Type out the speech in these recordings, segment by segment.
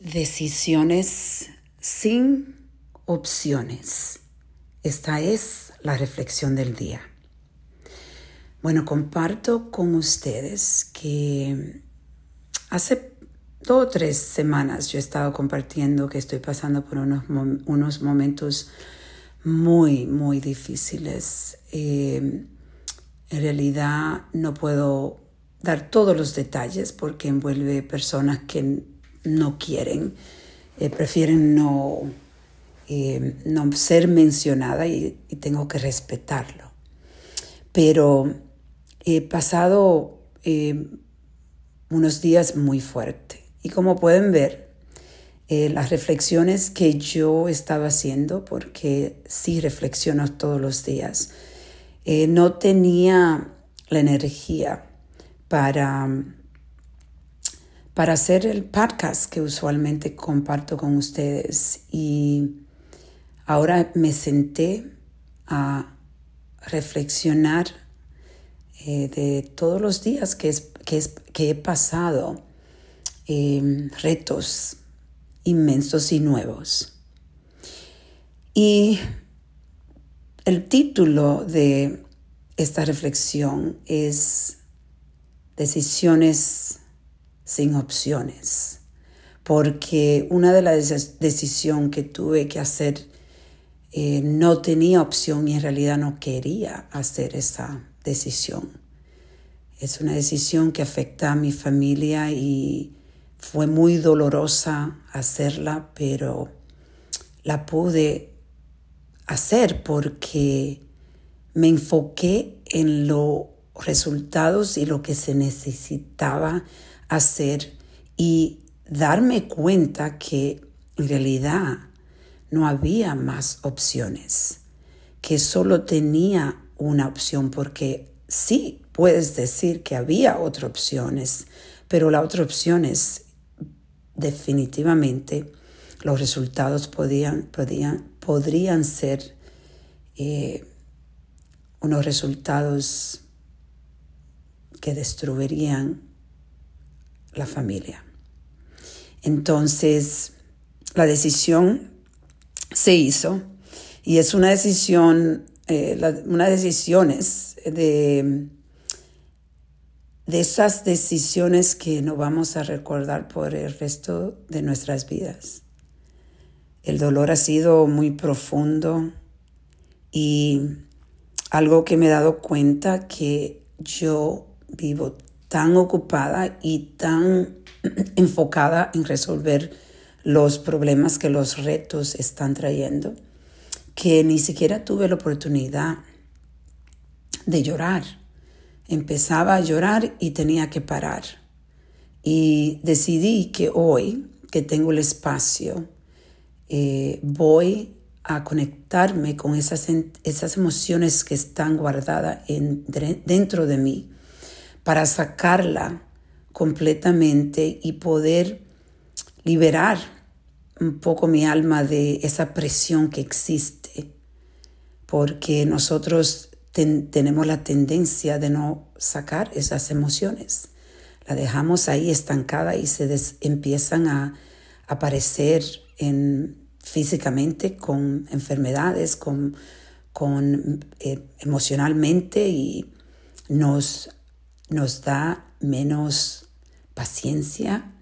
Decisiones sin opciones. Esta es la reflexión del día. Bueno, comparto con ustedes que hace dos o tres semanas yo he estado compartiendo que estoy pasando por unos, unos momentos muy, muy difíciles. Eh, en realidad no puedo dar todos los detalles porque envuelve personas que no quieren, eh, prefieren no, eh, no ser mencionada y, tengo que respetarlo. Pero he pasado eh, unos días muy fuertes y como pueden ver, las reflexiones que yo estaba haciendo, porque sí reflexiono todos los días, no tenía la energía para para hacer el podcast que usualmente comparto con ustedes y ahora me senté a reflexionar eh, de todos los días que, es, que, he pasado, em, retos inmensos y nuevos. Y el título de esta reflexión es Decisiones sin opciones, porque una de las decisiones que tuve que hacer eh, no tenía opción y en realidad no quería hacer esa decisión. Es una decisión que afecta a mi familia y fue muy dolorosa hacerla, pero la pude hacer porque me enfoqué en los resultados y lo que se necesitaba hacer y darme cuenta que en realidad no había más opciones, que solo tenía una opción porque sí puedes decir que había otras opciones, pero la otra opción es definitivamente los resultados podían, podían, podrían ser eh, unos resultados que destruirían la familia. Entonces, la decisión se hizo y es una decisión, eh, una decisiones de, de esas decisiones que no vamos a recordar por el resto de nuestras vidas. El dolor ha sido muy profundo y algo que me he dado cuenta que yo vivo tan ocupada y tan enfocada en resolver los problemas que los retos están trayendo, que ni siquiera tuve la oportunidad de llorar. Empezaba a llorar y tenía que parar. Y decidí que hoy, que tengo el espacio, eh, voy a conectarme con esas, esas emociones que están guardadas en, dentro de mí para sacarla completamente y poder liberar un poco mi alma de esa presión que existe, porque nosotros tenemos la tendencia de no sacar esas emociones. La dejamos ahí estancada y se empiezan a aparecer en, físicamente con enfermedades, con, con eh, emocionalmente y nos nos da menos paciencia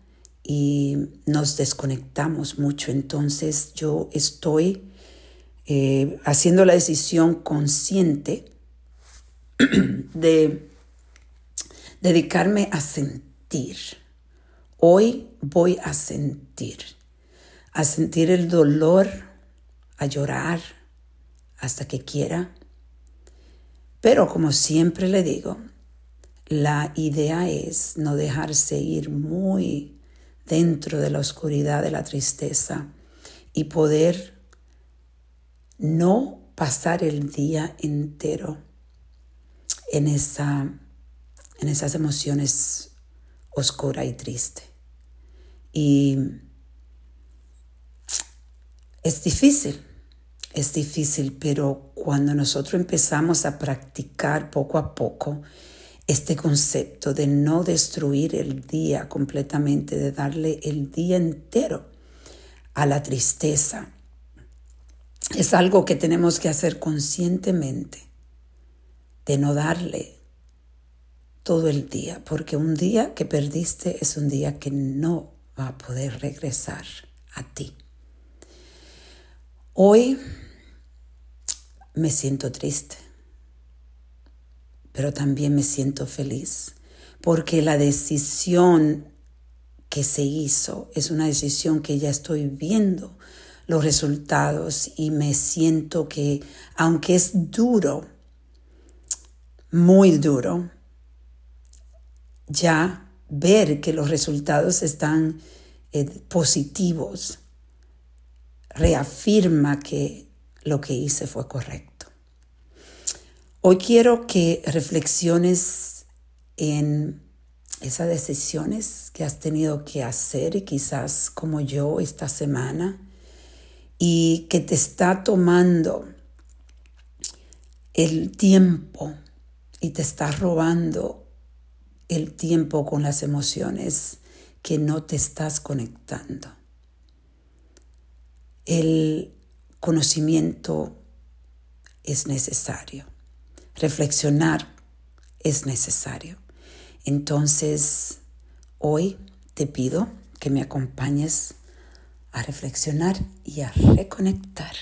y nos desconectamos mucho. Entonces yo estoy eh, haciendo la decisión consciente de dedicarme a sentir. Hoy voy a sentir, a sentir el dolor, a llorar hasta que quiera. Pero como siempre le digo, la idea es no dejarse ir muy dentro de la oscuridad de la tristeza y poder no pasar el día entero en, esa, en esas emociones oscura y triste. Y es difícil, es difícil, pero cuando nosotros empezamos a practicar poco a poco, este concepto de no destruir el día completamente, de darle el día entero a la tristeza. Es algo que tenemos que hacer conscientemente, de no darle todo el día, porque un día que perdiste es un día que no va a poder regresar a ti. Hoy me siento triste pero también me siento feliz porque la decisión que se hizo es una decisión que ya estoy viendo los resultados y me siento que aunque es duro, muy duro, ya ver que los resultados están eh, positivos reafirma que lo que hice fue correcto. Hoy quiero que reflexiones en esas decisiones que has tenido que hacer y quizás como yo esta semana y que te está tomando el tiempo y te está robando el tiempo con las emociones que no te estás conectando. El conocimiento es necesario reflexionar es necesario. Entonces, hoy te pido que me acompañes a reflexionar y a reconectar.